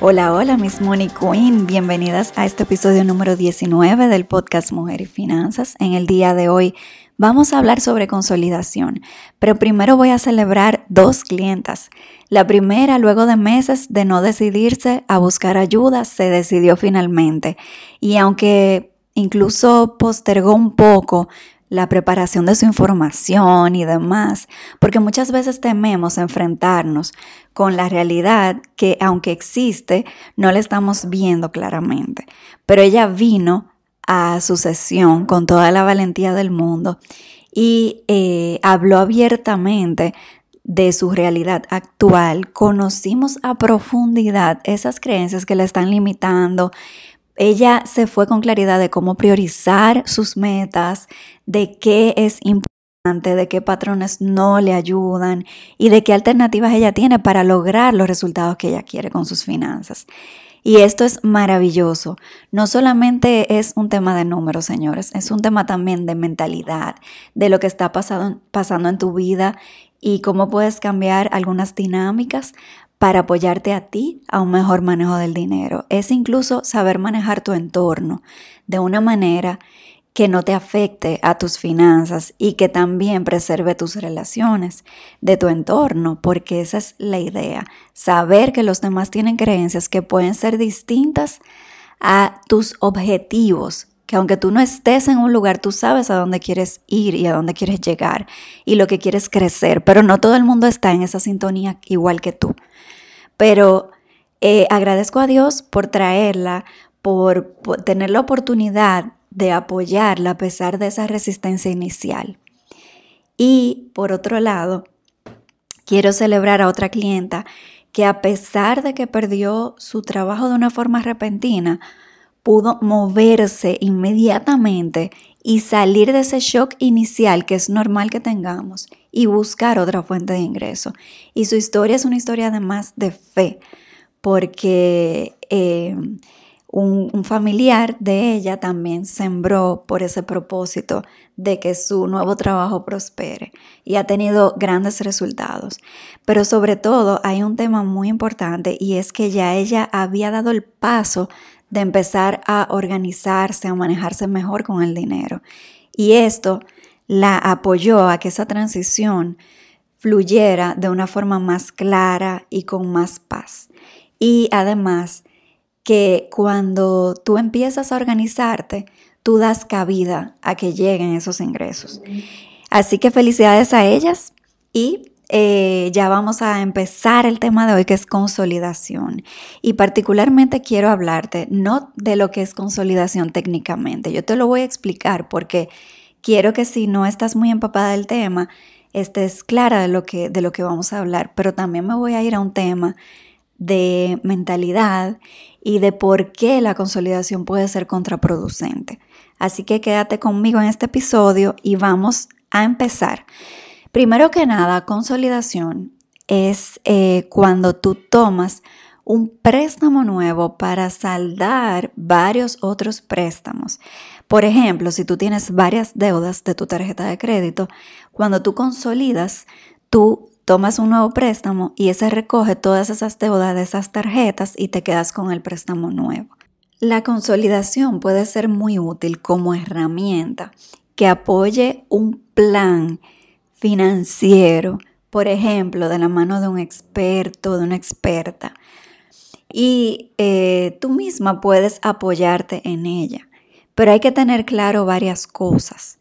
Hola, hola, Miss Money Queen. Bienvenidas a este episodio número 19 del podcast Mujer y Finanzas. En el día de hoy vamos a hablar sobre consolidación, pero primero voy a celebrar dos clientas. La primera, luego de meses de no decidirse a buscar ayuda, se decidió finalmente. Y aunque incluso postergó un poco, la preparación de su información y demás, porque muchas veces tememos enfrentarnos con la realidad que aunque existe, no la estamos viendo claramente. Pero ella vino a su sesión con toda la valentía del mundo y eh, habló abiertamente de su realidad actual, conocimos a profundidad esas creencias que la están limitando, ella se fue con claridad de cómo priorizar sus metas, de qué es importante, de qué patrones no le ayudan y de qué alternativas ella tiene para lograr los resultados que ella quiere con sus finanzas. Y esto es maravilloso. No solamente es un tema de números, señores, es un tema también de mentalidad, de lo que está pasando en tu vida y cómo puedes cambiar algunas dinámicas para apoyarte a ti a un mejor manejo del dinero. Es incluso saber manejar tu entorno de una manera que no te afecte a tus finanzas y que también preserve tus relaciones de tu entorno, porque esa es la idea, saber que los demás tienen creencias que pueden ser distintas a tus objetivos, que aunque tú no estés en un lugar, tú sabes a dónde quieres ir y a dónde quieres llegar y lo que quieres crecer, pero no todo el mundo está en esa sintonía igual que tú. Pero eh, agradezco a Dios por traerla, por, tener la oportunidad de apoyarla a pesar de esa resistencia inicial. Y por otro lado, quiero celebrar a otra clienta que a pesar de que perdió su trabajo de una forma repentina, pudo moverse inmediatamente y salir de ese shock inicial que es normal que tengamos y buscar otra fuente de ingreso. Y su historia es una historia además de fe, porque eh, un, familiar de ella también sembró por ese propósito de que su nuevo trabajo prospere y ha tenido grandes resultados. Pero sobre todo hay un tema muy importante y es que ya ella había dado el paso de empezar a organizarse, a manejarse mejor con el dinero. Y esto la apoyó a que esa transición fluyera de una forma más clara y con más paz. Y además que cuando tú empiezas a organizarte, tú das cabida a que lleguen esos ingresos. Así que felicidades a ellas y eh, ya vamos a empezar el tema de hoy que es consolidación. Y particularmente quiero hablarte no de lo que es consolidación técnicamente, yo te lo voy a explicar porque quiero que si no estás muy empapada del tema, estés clara de lo que, de lo que vamos a hablar, pero también me voy a ir a un tema de mentalidad y de por qué la consolidación puede ser contraproducente. Así que quédate conmigo en este episodio y vamos a empezar. Primero que nada, consolidación es eh, cuando tú tomas un préstamo nuevo para saldar varios otros préstamos. Por ejemplo, si tú tienes varias deudas de tu tarjeta de crédito, cuando tú consolidas, tú tomas un nuevo préstamo y ese recoge todas esas deudas de esas tarjetas y te quedas con el préstamo nuevo. La consolidación puede ser muy útil como herramienta que apoye un plan financiero, por ejemplo, de la mano de un experto, de una experta. Y eh, tú misma puedes apoyarte en ella. Pero hay que tener claro varias cosas.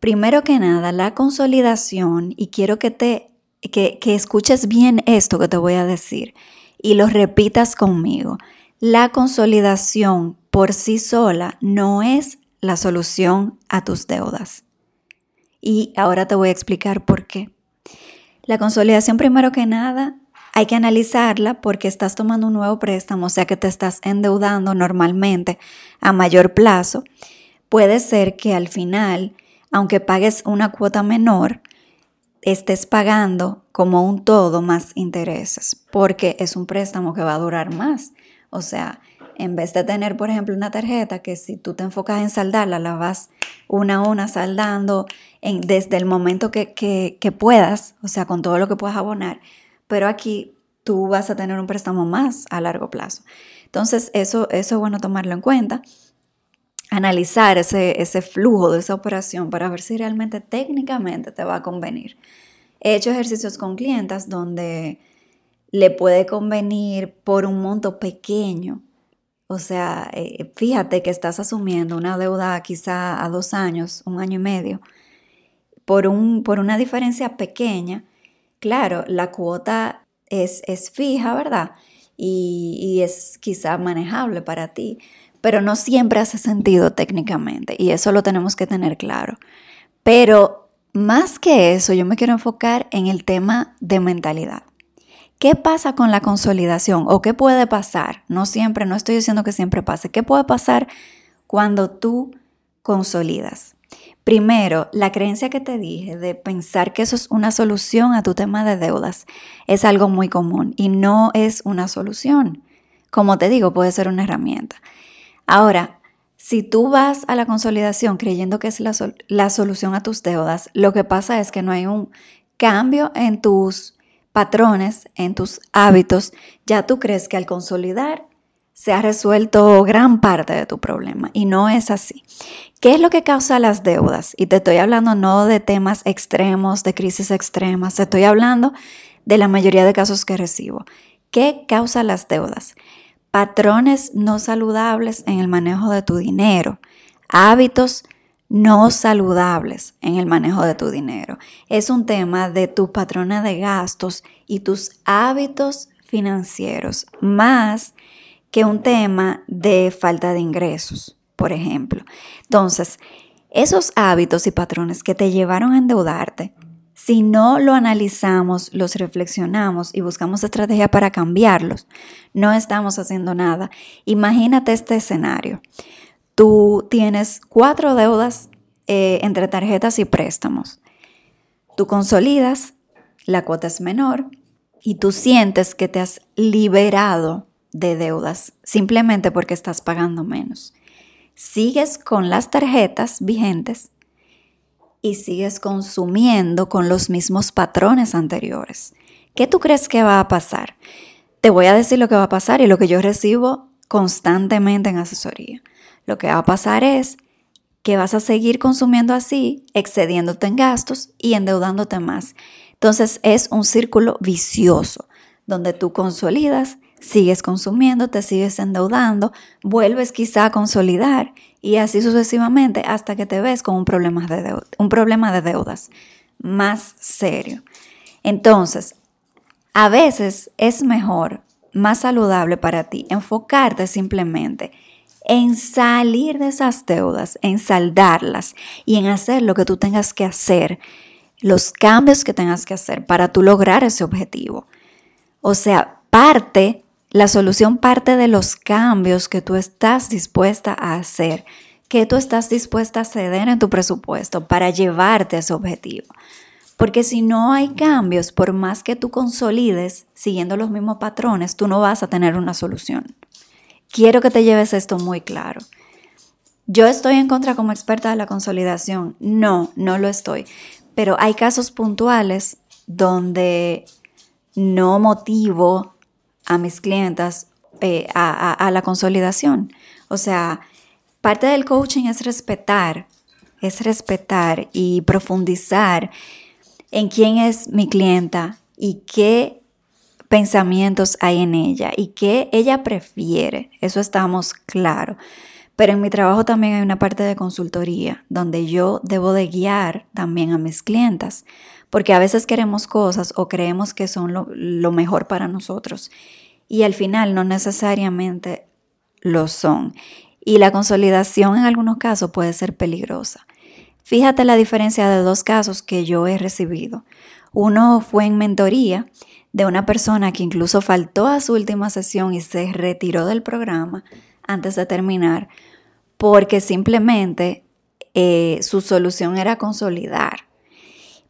Primero que nada, la consolidación, y quiero que te que, que escuches bien esto que te voy a decir y lo repitas conmigo. La consolidación por sí sola no es la solución a tus deudas. Y ahora te voy a explicar por qué. La consolidación, primero que nada, hay que analizarla porque estás tomando un nuevo préstamo, o sea que te estás endeudando normalmente a mayor plazo. Puede ser que al final, aunque pagues una cuota menor, estés pagando como un todo más intereses, porque es un préstamo que va a durar más. O sea, en vez de tener, por ejemplo, una tarjeta que si tú te enfocas en saldarla, la vas una a una saldando en, desde el momento que, que puedas, o sea, con todo lo que puedas abonar, pero aquí tú vas a tener un préstamo más a largo plazo. Entonces, eso, eso es bueno tomarlo en cuenta. Analizar ese, ese flujo de esa operación para ver si realmente técnicamente te va a convenir. He hecho ejercicios con clientas donde le puede convenir por un monto pequeño. O sea, eh, fíjate que estás asumiendo una deuda quizá a dos años, un año y medio, por, un, por una diferencia pequeña Claro, la cuota es, es fija, ¿verdad? Y, y es quizá manejable para ti, pero no siempre hace sentido técnicamente y eso lo tenemos que tener claro. Pero más que eso, yo me quiero enfocar en el tema de mentalidad. ¿Qué pasa con la consolidación o qué puede pasar? No siempre, no estoy diciendo que siempre pase. ¿Qué puede pasar cuando tú consolidas? Primero, la creencia que te dije de pensar que eso es una solución a tu tema de deudas es algo muy común y no es una solución. Como te digo, puede ser una herramienta. Ahora, si tú vas a la consolidación creyendo que es la, la solución a tus deudas, lo que pasa es que no hay un cambio en tus patrones, en tus hábitos. Ya tú crees que al consolidar se ha resuelto gran parte de tu problema y no es así. ¿Qué es lo que causa las deudas? Y te estoy hablando no de temas extremos, de crisis extremas, te estoy hablando de la mayoría de casos que recibo. ¿Qué causa las deudas? Patrones no saludables en el manejo de tu dinero, hábitos no saludables en el manejo de tu dinero. Es un tema de tus patrones de gastos y tus hábitos financieros, más que un tema de falta de ingresos, por ejemplo. Entonces, esos hábitos y patrones que te llevaron a endeudarte, si no lo analizamos, los reflexionamos y buscamos estrategia para cambiarlos, no estamos haciendo nada. Imagínate este escenario. Tú tienes cuatro deudas eh, entre tarjetas y préstamos. Tú consolidas, la cuota es menor y tú sientes que te has liberado de deudas simplemente porque estás pagando menos. Sigues con las tarjetas vigentes y sigues consumiendo con los mismos patrones anteriores. ¿Qué tú crees que va a pasar? Te voy a decir lo que va a pasar y lo que yo recibo constantemente en asesoría. Lo que va a pasar es que vas a seguir consumiendo así, excediéndote en gastos y endeudándote más. Entonces es un círculo vicioso donde tú consolidas, sigues consumiendo, te sigues endeudando, vuelves quizá a consolidar y así sucesivamente hasta que te ves con un problema de, un problema de deudas más serio. Entonces, a veces es mejor, más saludable para ti, enfocarte simplemente en salir de esas deudas, en saldarlas y en hacer lo que tú tengas que hacer, los cambios que tengas que hacer para tú lograr ese objetivo. O sea, parte la solución parte de los cambios que tú estás dispuesta a hacer, que tú estás dispuesta a ceder en tu presupuesto para llevarte a ese objetivo. Porque si no hay cambios, por más que tú consolides siguiendo los mismos patrones, tú no vas a tener una solución. Quiero que te lleves esto muy claro. Yo estoy en contra como experta de la consolidación. No, no lo estoy. Pero hay casos puntuales donde no motivo a mis clientas eh, a, la consolidación. O sea, parte del coaching es respetar, es respetar y profundizar en quién es mi clienta y qué pensamientos hay en ella y qué ella prefiere. Eso estamos claros. Pero en mi trabajo también hay una parte de consultoría donde yo debo de guiar también a mis clientas porque a veces queremos cosas o creemos que son lo, mejor para nosotros y al final no necesariamente lo son. Y la consolidación en algunos casos puede ser peligrosa. Fíjate la diferencia de dos casos que yo he recibido. Uno fue en mentoría de una persona que incluso faltó a su última sesión y se retiró del programa antes de terminar porque simplemente eh, su solución era consolidar.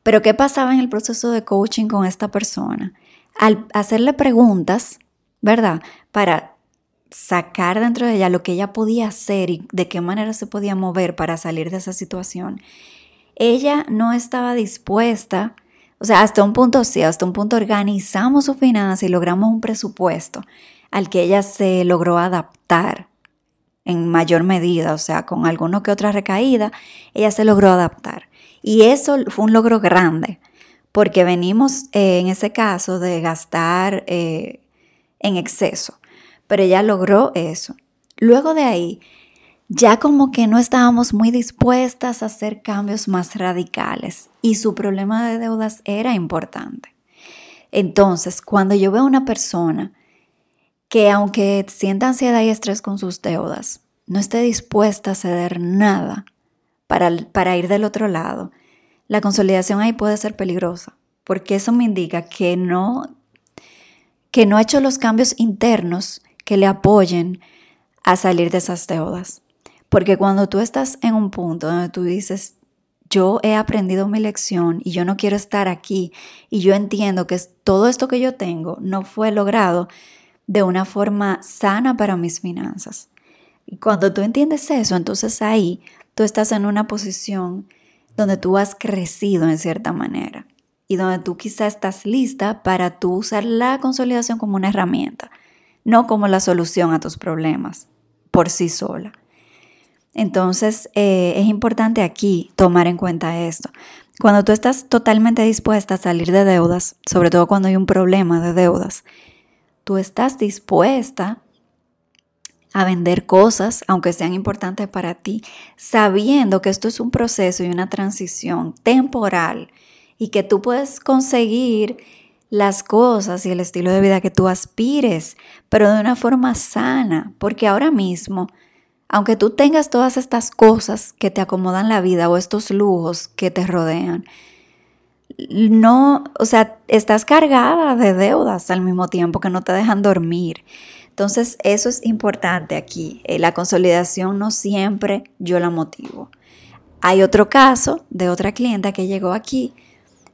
Pero ¿qué pasaba en el proceso de coaching con esta persona? Al hacerle preguntas, ¿verdad? Para sacar dentro de ella lo que ella podía hacer y de qué manera se podía mover para salir de esa situación, ella no estaba dispuesta, o sea, hasta un punto sí, hasta un punto organizamos su finanza y logramos un presupuesto al que ella se logró adaptar en mayor medida, o sea, con alguno que otra recaída, ella se logró adaptar. Y eso fue un logro grande, porque venimos eh, en ese caso de gastar eh, en exceso, pero ella logró eso. Luego de ahí, ya como que no estábamos muy dispuestas a hacer cambios más radicales y su problema de deudas era importante. Entonces, cuando yo veo a una persona que aunque sienta ansiedad y estrés con sus deudas, no esté dispuesta a ceder nada para, para ir del otro lado, la consolidación ahí puede ser peligrosa, porque eso me indica que no, que no ha hecho los cambios internos que le apoyen a salir de esas deudas. Porque cuando tú estás en un punto donde tú dices, yo he aprendido mi lección y yo no quiero estar aquí y yo entiendo que todo esto que yo tengo no fue logrado de una forma sana para mis finanzas. Y cuando tú entiendes eso, entonces ahí tú estás en una posición donde tú has crecido en cierta manera y donde tú quizás estás lista para tú usar la consolidación como una herramienta, no como la solución a tus problemas por sí sola. Entonces eh, es importante aquí tomar en cuenta esto. Cuando tú estás totalmente dispuesta a salir de deudas, sobre todo cuando hay un problema de deudas, tú estás dispuesta a vender cosas, aunque sean importantes para ti, sabiendo que esto es un proceso y una transición temporal y que tú puedes conseguir las cosas y el estilo de vida que tú aspires, pero de una forma sana, porque ahora mismo, aunque tú tengas todas estas cosas que te acomodan la vida o estos lujos que te rodean, no, o sea, estás cargada de deudas al mismo tiempo que no te dejan dormir. Entonces, eso es importante aquí. Eh, la consolidación no siempre yo la motivo. Hay otro caso de otra clienta que llegó aquí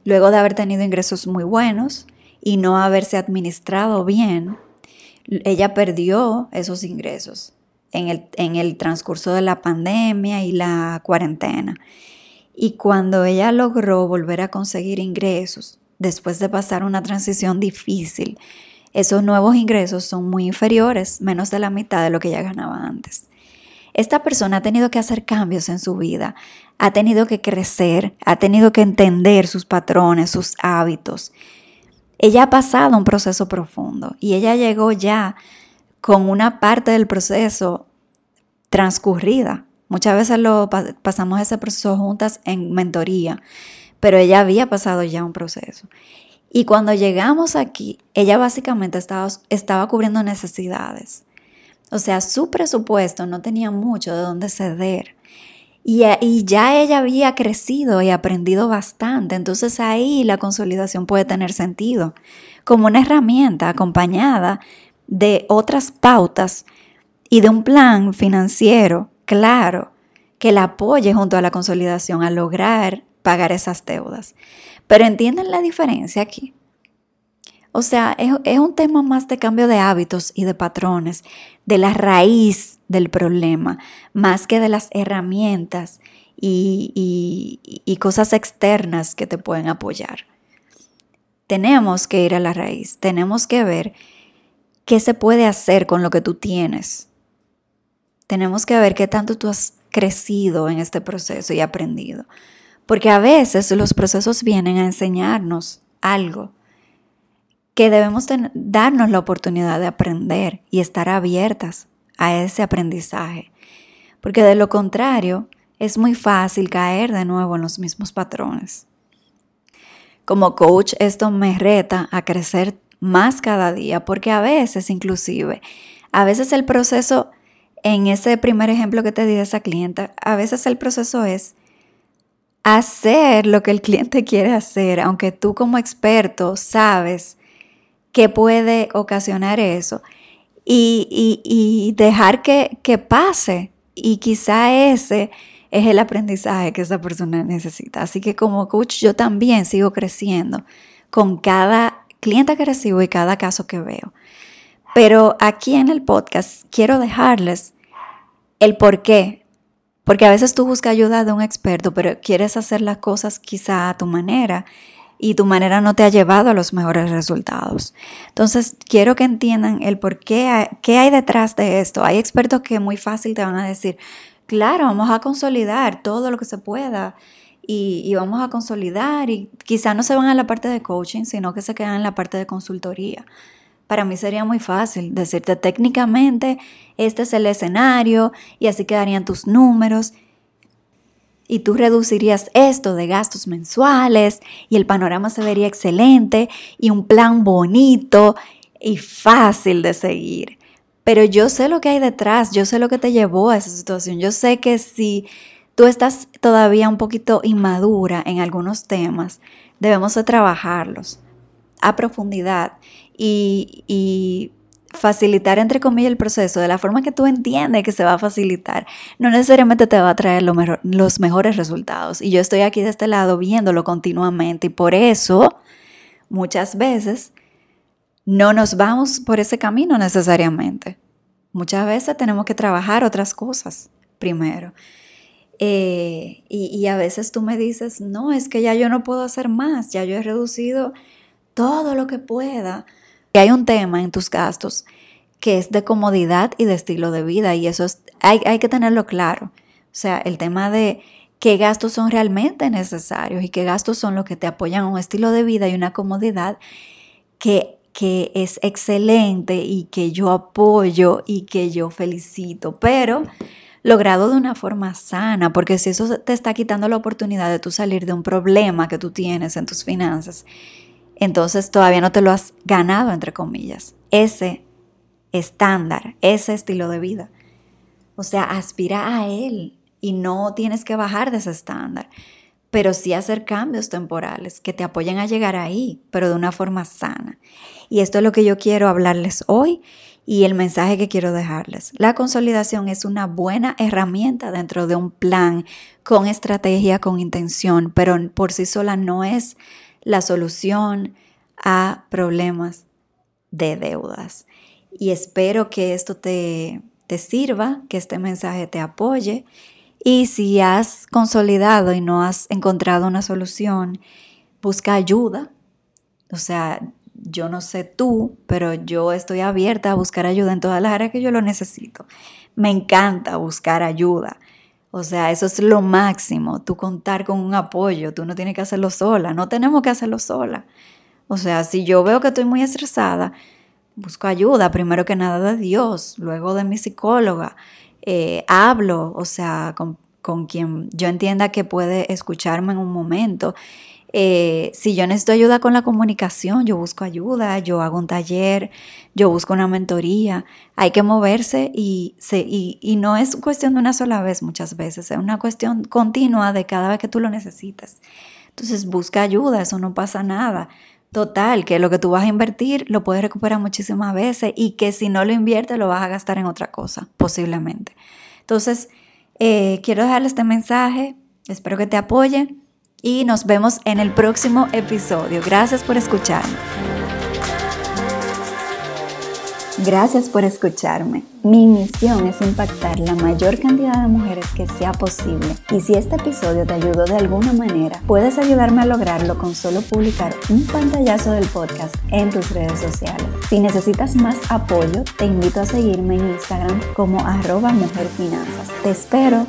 luego de haber tenido ingresos muy buenos y no haberse administrado bien. Ella perdió esos ingresos en el, en el transcurso de la pandemia y la cuarentena. Y cuando ella logró volver a conseguir ingresos, después de pasar una transición difícil, esos nuevos ingresos son muy inferiores, menos de la mitad de lo que ella ganaba antes. Esta persona ha tenido que hacer cambios en su vida, ha tenido que crecer, ha tenido que entender sus patrones, sus hábitos. Ella ha pasado un proceso profundo y ella llegó ya con una parte del proceso transcurrida. Muchas veces lo pasamos ese proceso juntas en mentoría, pero ella había pasado ya un proceso. Y cuando llegamos aquí, ella básicamente estaba, cubriendo necesidades. O sea, su presupuesto no tenía mucho de dónde ceder. Y, y, ya ella había crecido y aprendido bastante. Entonces ahí la consolidación puede tener sentido como una herramienta acompañada de otras pautas y de un plan financiero claro que la apoye junto a la consolidación a lograr pagar esas deudas. Pero entienden la diferencia aquí. O sea, es, un tema más de cambio de hábitos y de patrones, de la raíz del problema, más que de las herramientas y, y cosas externas que te pueden apoyar. Tenemos que ir a la raíz, tenemos que ver qué se puede hacer con lo que tú tienes. Tenemos que ver qué tanto tú has crecido en este proceso y aprendido. Porque a veces los procesos vienen a enseñarnos algo que debemos darnos la oportunidad de aprender y estar abiertas a ese aprendizaje. Porque de lo contrario, es muy fácil caer de nuevo en los mismos patrones. Como coach, esto me reta a crecer más cada día, porque a veces inclusive, a veces el proceso, en ese primer ejemplo que te di de esa clienta, a veces el proceso es hacer lo que el cliente quiere hacer, aunque tú como experto sabes qué puede ocasionar eso y, dejar que, que pase. Y quizá ese es el aprendizaje que esa persona necesita. Así que como coach yo también sigo creciendo con cada cliente que recibo y cada caso que veo. Pero aquí en el podcast quiero dejarles el por qué. Porque a veces tú buscas ayuda de un experto, pero quieres hacer las cosas quizá a tu manera y tu manera no te ha llevado a los mejores resultados. Entonces, quiero que entiendan el por qué, qué hay detrás de esto. Hay expertos que muy fácil te van a decir, claro, vamos a consolidar todo lo que se pueda y, y vamos a consolidar y quizá no se van a la parte de coaching, sino que se quedan en la parte de consultoría. Para mí sería muy fácil decirte técnicamente, este es el escenario y así quedarían tus números y tú reducirías esto de gastos mensuales y el panorama se vería excelente y un plan bonito y fácil de seguir. Pero yo sé lo que hay detrás, yo sé lo que te llevó a esa situación, yo sé que si tú estás todavía un poquito inmadura en algunos temas, debemos de trabajarlos a profundidad y, facilitar, entre comillas, el proceso de la forma que tú entiendes que se va a facilitar, no necesariamente te va a traer los mejores resultados. Y yo estoy aquí de este lado viéndolo continuamente y por eso muchas veces no nos vamos por ese camino necesariamente. Muchas veces tenemos que trabajar otras cosas primero. Eh, y, y a veces tú me dices, no, es que ya yo no puedo hacer más, ya yo he reducido todo lo que pueda hay un tema en tus gastos que es de comodidad y de estilo de vida y eso es, hay, hay que tenerlo claro. O sea, el tema de qué gastos son realmente necesarios y qué gastos son los que te apoyan a un estilo de vida y una comodidad que, que es excelente y que yo apoyo y que yo felicito, pero logrado de una forma sana, porque si eso te está quitando la oportunidad de tú salir de un problema que tú tienes en tus finanzas, entonces todavía no te lo has ganado, entre comillas, ese estándar, ese estilo de vida. O sea, aspira a él y no tienes que bajar de ese estándar, pero sí hacer cambios temporales que te apoyen a llegar ahí, pero de una forma sana. Y esto es lo que yo quiero hablarles hoy y el mensaje que quiero dejarles. La consolidación es una buena herramienta dentro de un plan con estrategia, con intención, pero por sí sola no es la solución a problemas de deudas. Y espero que esto te, te sirva, que este mensaje te apoye. Y si has consolidado y no has encontrado una solución, busca ayuda. O sea, yo no sé tú, pero yo estoy abierta a buscar ayuda en todas las áreas que yo lo necesito. Me encanta buscar ayuda. O sea, eso es lo máximo, tú contar con un apoyo, tú no tienes que hacerlo sola, no tenemos que hacerlo sola. O sea, si yo veo que estoy muy estresada, busco ayuda, primero que nada de Dios, luego de mi psicóloga, eh, hablo, o sea, con, con quien yo entienda que puede escucharme en un momento eh, si yo necesito ayuda con la comunicación, yo busco ayuda, yo hago un taller, yo busco una mentoría. Hay que moverse y, y, no es cuestión de una sola vez muchas veces, es una cuestión continua de cada vez que tú lo necesitas. Entonces busca ayuda, eso no pasa nada. Total, que lo que tú vas a invertir lo puedes recuperar muchísimas veces y que si no lo inviertes lo vas a gastar en otra cosa, posiblemente. Entonces, eh, quiero dejarle este mensaje, espero que te apoye y nos vemos en el próximo episodio. Gracias por escucharme. Gracias por escucharme. Mi misión es impactar la mayor cantidad de mujeres que sea posible. Y si este episodio te ayudó de alguna manera, puedes ayudarme a lograrlo con solo publicar un pantallazo del podcast en tus redes sociales. Si necesitas más apoyo, te invito a seguirme en Instagram como arroba mujerfinanzas. Te espero.